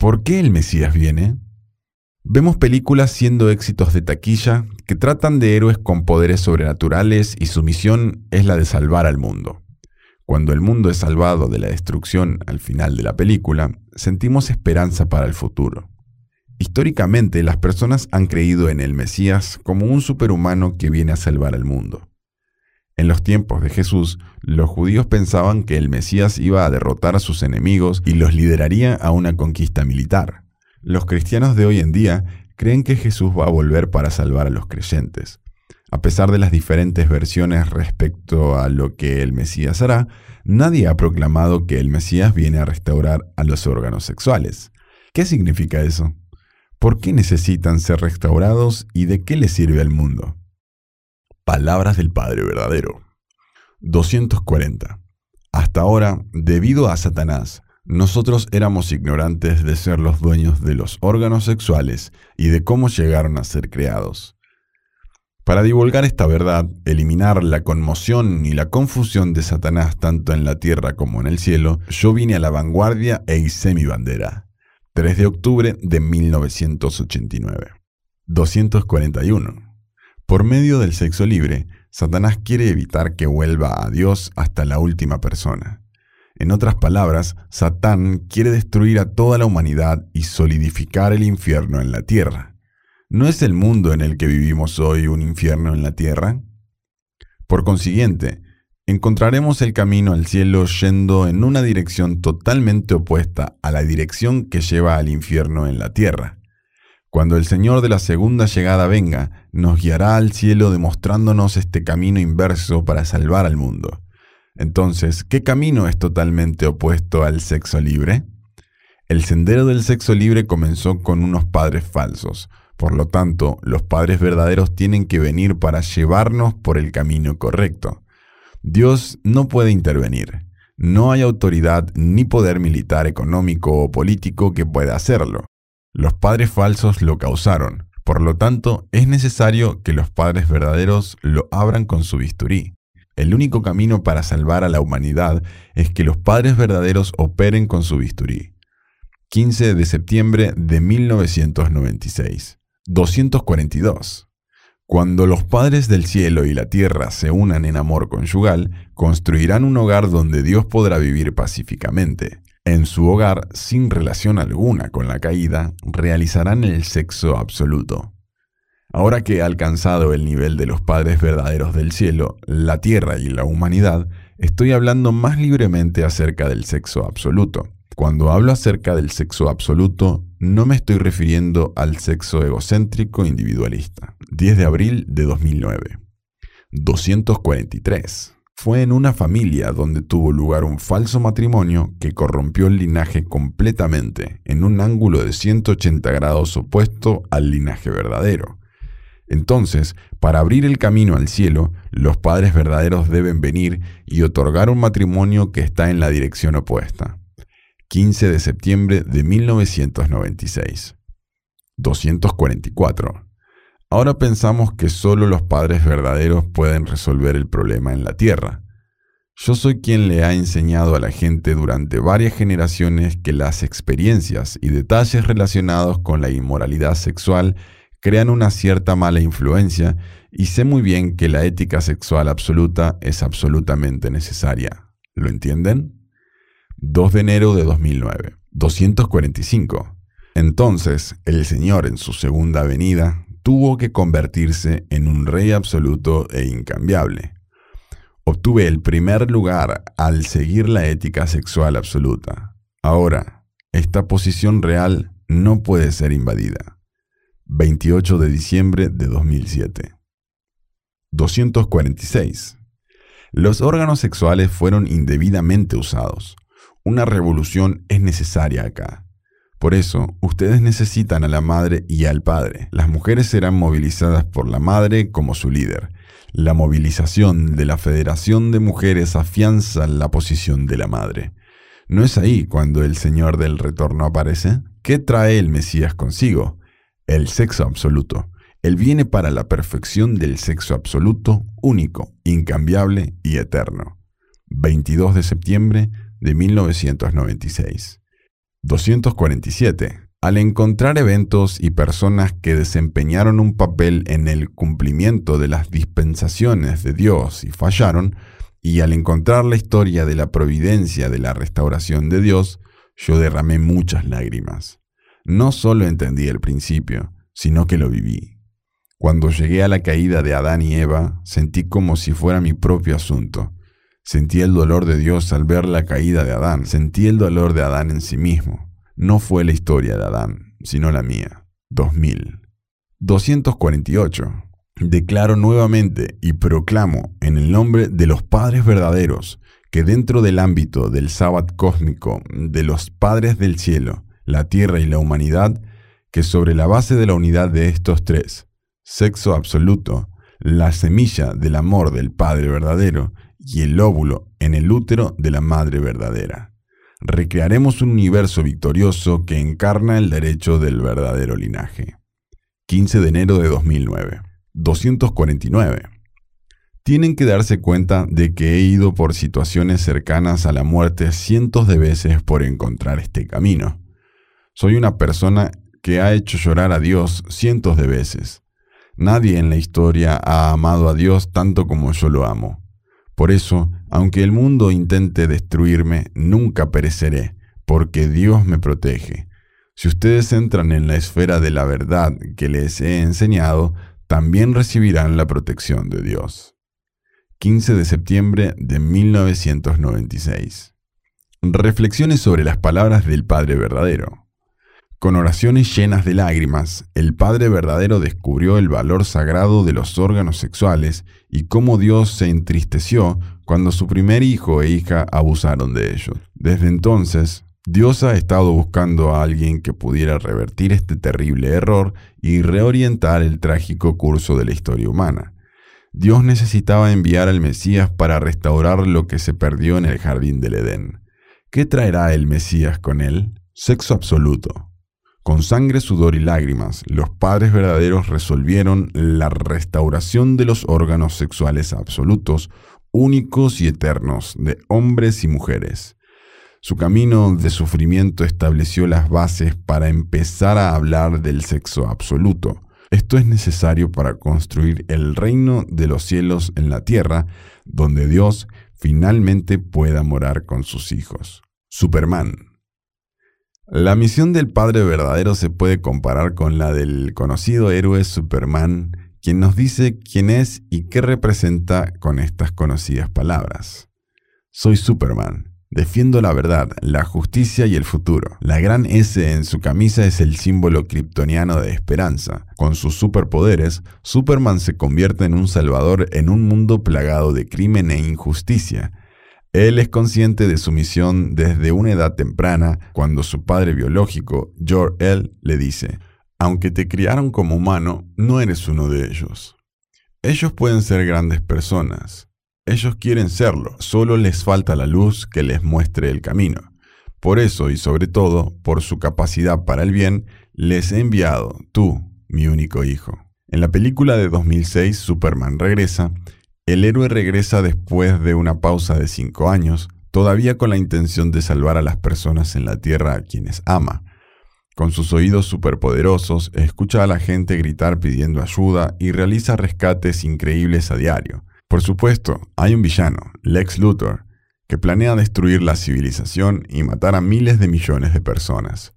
¿Por qué el Mesías viene? Vemos películas siendo éxitos de taquilla que tratan de héroes con poderes sobrenaturales y su misión es la de salvar al mundo. Cuando el mundo es salvado de la destrucción al final de la película, sentimos esperanza para el futuro. Históricamente, las personas han creído en el Mesías como un superhumano que viene a salvar al mundo. En los tiempos de Jesús, los judíos pensaban que el Mesías iba a derrotar a sus enemigos y los lideraría a una conquista militar. Los cristianos de hoy en día creen que Jesús va a volver para salvar a los creyentes. A pesar de las diferentes versiones respecto a lo que el Mesías hará, nadie ha proclamado que el Mesías viene a restaurar a los órganos sexuales. ¿Qué significa eso? ¿Por qué necesitan ser restaurados y de qué les sirve al mundo? Palabras del Padre verdadero. 240. Hasta ahora, debido a Satanás, nosotros éramos ignorantes de ser los dueños de los órganos sexuales y de cómo llegaron a ser creados. Para divulgar esta verdad, eliminar la conmoción y la confusión de Satanás tanto en la tierra como en el cielo, yo vine a la vanguardia e hice mi bandera. 3 de octubre de 1989. 241. Por medio del sexo libre, Satanás quiere evitar que vuelva a Dios hasta la última persona. En otras palabras, Satán quiere destruir a toda la humanidad y solidificar el infierno en la tierra. ¿No es el mundo en el que vivimos hoy un infierno en la tierra? Por consiguiente, encontraremos el camino al cielo yendo en una dirección totalmente opuesta a la dirección que lleva al infierno en la tierra. Cuando el Señor de la segunda llegada venga, nos guiará al cielo demostrándonos este camino inverso para salvar al mundo. Entonces, ¿qué camino es totalmente opuesto al sexo libre? El sendero del sexo libre comenzó con unos padres falsos. Por lo tanto, los padres verdaderos tienen que venir para llevarnos por el camino correcto. Dios no puede intervenir. No hay autoridad ni poder militar, económico o político que pueda hacerlo. Los padres falsos lo causaron. Por lo tanto, es necesario que los padres verdaderos lo abran con su bisturí. El único camino para salvar a la humanidad es que los padres verdaderos operen con su bisturí. 15 de septiembre de 1996. 242. Cuando los padres del cielo y la tierra se unan en amor conyugal, construirán un hogar donde Dios podrá vivir pacíficamente. En su hogar, sin relación alguna con la caída, realizarán el sexo absoluto. Ahora que he alcanzado el nivel de los padres verdaderos del cielo, la tierra y la humanidad, estoy hablando más libremente acerca del sexo absoluto. Cuando hablo acerca del sexo absoluto, no me estoy refiriendo al sexo egocéntrico individualista. 10 de abril de 2009. 243. Fue en una familia donde tuvo lugar un falso matrimonio que corrompió el linaje completamente, en un ángulo de 180 grados opuesto al linaje verdadero. Entonces, para abrir el camino al cielo, los padres verdaderos deben venir y otorgar un matrimonio que está en la dirección opuesta. 15 de septiembre de 1996. 244. Ahora pensamos que solo los padres verdaderos pueden resolver el problema en la tierra. Yo soy quien le ha enseñado a la gente durante varias generaciones que las experiencias y detalles relacionados con la inmoralidad sexual crean una cierta mala influencia y sé muy bien que la ética sexual absoluta es absolutamente necesaria. ¿Lo entienden? 2 de enero de 2009. 245. Entonces, el Señor en su segunda venida tuvo que convertirse en un rey absoluto e incambiable. Obtuve el primer lugar al seguir la ética sexual absoluta. Ahora, esta posición real no puede ser invadida. 28 de diciembre de 2007. 246. Los órganos sexuales fueron indebidamente usados. Una revolución es necesaria acá. Por eso, ustedes necesitan a la madre y al padre. Las mujeres serán movilizadas por la madre como su líder. La movilización de la Federación de Mujeres afianza la posición de la madre. ¿No es ahí cuando el Señor del Retorno aparece? ¿Qué trae el Mesías consigo? El sexo absoluto. Él viene para la perfección del sexo absoluto, único, incambiable y eterno. 22 de septiembre de 1996. 247. Al encontrar eventos y personas que desempeñaron un papel en el cumplimiento de las dispensaciones de Dios y fallaron, y al encontrar la historia de la providencia de la restauración de Dios, yo derramé muchas lágrimas. No solo entendí el principio, sino que lo viví. Cuando llegué a la caída de Adán y Eva, sentí como si fuera mi propio asunto. Sentí el dolor de Dios al ver la caída de Adán. Sentí el dolor de Adán en sí mismo. No fue la historia de Adán, sino la mía. 2000. 248. Declaro nuevamente y proclamo en el nombre de los padres verdaderos que dentro del ámbito del sábado cósmico de los padres del cielo, la tierra y la humanidad, que sobre la base de la unidad de estos tres, sexo absoluto, la semilla del amor del Padre verdadero y el óvulo en el útero de la Madre verdadera. Recrearemos un universo victorioso que encarna el derecho del verdadero linaje. 15 de enero de 2009. 249. Tienen que darse cuenta de que he ido por situaciones cercanas a la muerte cientos de veces por encontrar este camino. Soy una persona que ha hecho llorar a Dios cientos de veces. Nadie en la historia ha amado a Dios tanto como yo lo amo. Por eso, aunque el mundo intente destruirme, nunca pereceré, porque Dios me protege. Si ustedes entran en la esfera de la verdad que les he enseñado, también recibirán la protección de Dios. 15 de septiembre de 1996. Reflexiones sobre las palabras del Padre verdadero. Con oraciones llenas de lágrimas, el Padre verdadero descubrió el valor sagrado de los órganos sexuales y cómo Dios se entristeció cuando su primer hijo e hija abusaron de ellos. Desde entonces, Dios ha estado buscando a alguien que pudiera revertir este terrible error y reorientar el trágico curso de la historia humana. Dios necesitaba enviar al Mesías para restaurar lo que se perdió en el jardín del Edén. ¿Qué traerá el Mesías con él? Sexo absoluto. Con sangre, sudor y lágrimas, los padres verdaderos resolvieron la restauración de los órganos sexuales absolutos, únicos y eternos, de hombres y mujeres. Su camino de sufrimiento estableció las bases para empezar a hablar del sexo absoluto. Esto es necesario para construir el reino de los cielos en la tierra, donde Dios finalmente pueda morar con sus hijos. Superman la misión del Padre verdadero se puede comparar con la del conocido héroe Superman, quien nos dice quién es y qué representa con estas conocidas palabras. Soy Superman. Defiendo la verdad, la justicia y el futuro. La gran S en su camisa es el símbolo kryptoniano de esperanza. Con sus superpoderes, Superman se convierte en un salvador en un mundo plagado de crimen e injusticia, él es consciente de su misión desde una edad temprana, cuando su padre biológico, Jor-El, le dice, aunque te criaron como humano, no eres uno de ellos. Ellos pueden ser grandes personas. Ellos quieren serlo, solo les falta la luz que les muestre el camino. Por eso y sobre todo, por su capacidad para el bien, les he enviado, tú, mi único hijo. En la película de 2006, Superman regresa, el héroe regresa después de una pausa de cinco años, todavía con la intención de salvar a las personas en la Tierra a quienes ama. Con sus oídos superpoderosos, escucha a la gente gritar pidiendo ayuda y realiza rescates increíbles a diario. Por supuesto, hay un villano, Lex Luthor, que planea destruir la civilización y matar a miles de millones de personas.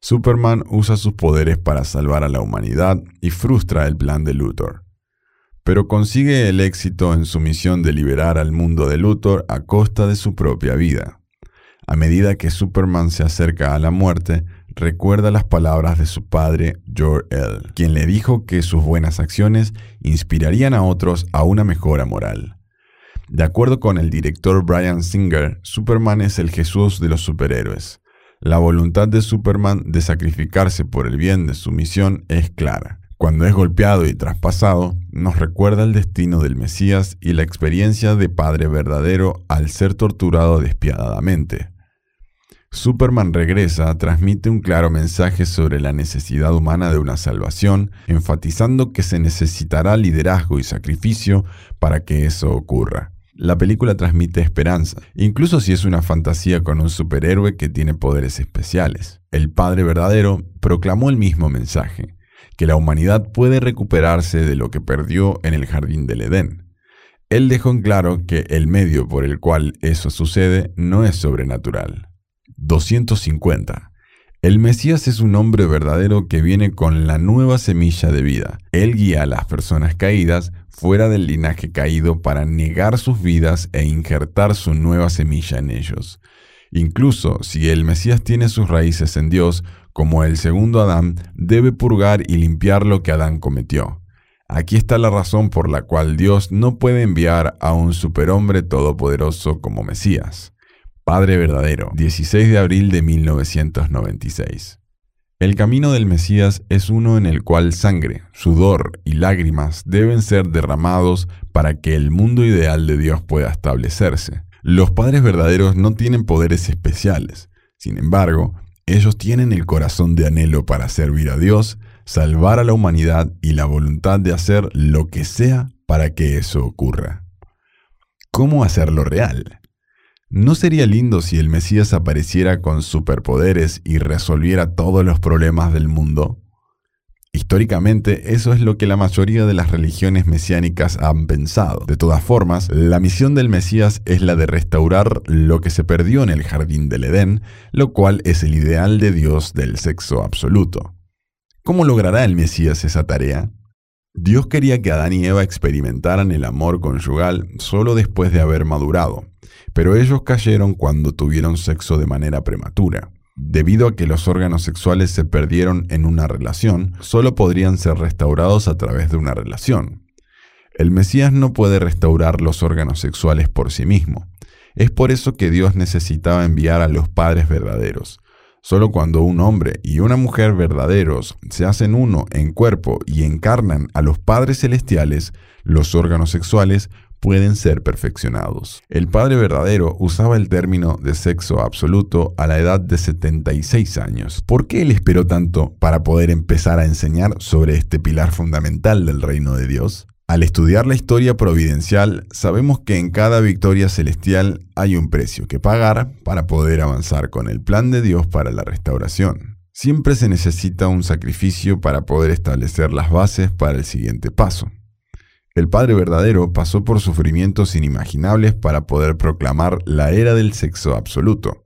Superman usa sus poderes para salvar a la humanidad y frustra el plan de Luthor pero consigue el éxito en su misión de liberar al mundo de Luthor a costa de su propia vida. A medida que Superman se acerca a la muerte, recuerda las palabras de su padre, Jor-El, quien le dijo que sus buenas acciones inspirarían a otros a una mejora moral. De acuerdo con el director Brian Singer, Superman es el Jesús de los superhéroes. La voluntad de Superman de sacrificarse por el bien de su misión es clara. Cuando es golpeado y traspasado, nos recuerda el destino del Mesías y la experiencia de Padre verdadero al ser torturado despiadadamente. Superman regresa, transmite un claro mensaje sobre la necesidad humana de una salvación, enfatizando que se necesitará liderazgo y sacrificio para que eso ocurra. La película transmite esperanza, incluso si es una fantasía con un superhéroe que tiene poderes especiales. El Padre verdadero proclamó el mismo mensaje, que la humanidad puede recuperarse de lo que perdió en el jardín del Edén. Él dejó en claro que el medio por el cual eso sucede no es sobrenatural. 250. El Mesías es un hombre verdadero que viene con la nueva semilla de vida. Él guía a las personas caídas fuera del linaje caído para negar sus vidas e injertar su nueva semilla en ellos. Incluso si el Mesías tiene sus raíces en Dios, como el segundo Adán, debe purgar y limpiar lo que Adán cometió. Aquí está la razón por la cual Dios no puede enviar a un superhombre todopoderoso como Mesías. Padre verdadero, 16 de abril de 1996. El camino del Mesías es uno en el cual sangre, sudor y lágrimas deben ser derramados para que el mundo ideal de Dios pueda establecerse. Los padres verdaderos no tienen poderes especiales. Sin embargo, ellos tienen el corazón de anhelo para servir a Dios, salvar a la humanidad y la voluntad de hacer lo que sea para que eso ocurra. ¿Cómo hacerlo real? ¿No sería lindo si el Mesías apareciera con superpoderes y resolviera todos los problemas del mundo? Históricamente, eso es lo que la mayoría de las religiones mesiánicas han pensado. De todas formas, la misión del Mesías es la de restaurar lo que se perdió en el jardín del Edén, lo cual es el ideal de Dios del sexo absoluto. ¿Cómo logrará el Mesías esa tarea? Dios quería que Adán y Eva experimentaran el amor conyugal solo después de haber madurado pero ellos cayeron cuando tuvieron sexo de manera prematura. Debido a que los órganos sexuales se perdieron en una relación, solo podrían ser restaurados a través de una relación. El Mesías no puede restaurar los órganos sexuales por sí mismo. Es por eso que Dios necesitaba enviar a los padres verdaderos. Solo cuando un hombre y una mujer verdaderos se hacen uno en cuerpo y encarnan a los padres celestiales, los órganos sexuales pueden ser perfeccionados. El Padre verdadero usaba el término de sexo absoluto a la edad de 76 años. ¿Por qué él esperó tanto para poder empezar a enseñar sobre este pilar fundamental del reino de Dios? Al estudiar la historia providencial, sabemos que en cada victoria celestial hay un precio que pagar para poder avanzar con el plan de Dios para la restauración. Siempre se necesita un sacrificio para poder establecer las bases para el siguiente paso. El Padre verdadero pasó por sufrimientos inimaginables para poder proclamar la era del sexo absoluto.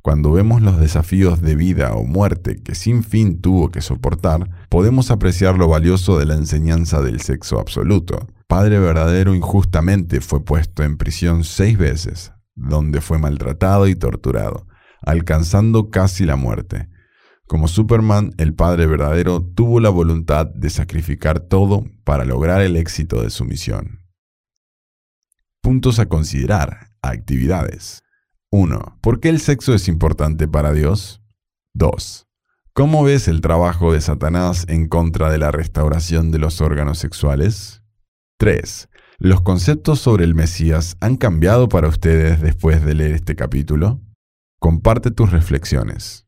Cuando vemos los desafíos de vida o muerte que sin fin tuvo que soportar, podemos apreciar lo valioso de la enseñanza del sexo absoluto. Padre verdadero injustamente fue puesto en prisión seis veces, donde fue maltratado y torturado, alcanzando casi la muerte. Como Superman, el Padre verdadero tuvo la voluntad de sacrificar todo para lograr el éxito de su misión. Puntos a considerar. Actividades. 1. ¿Por qué el sexo es importante para Dios? 2. ¿Cómo ves el trabajo de Satanás en contra de la restauración de los órganos sexuales? 3. ¿Los conceptos sobre el Mesías han cambiado para ustedes después de leer este capítulo? Comparte tus reflexiones.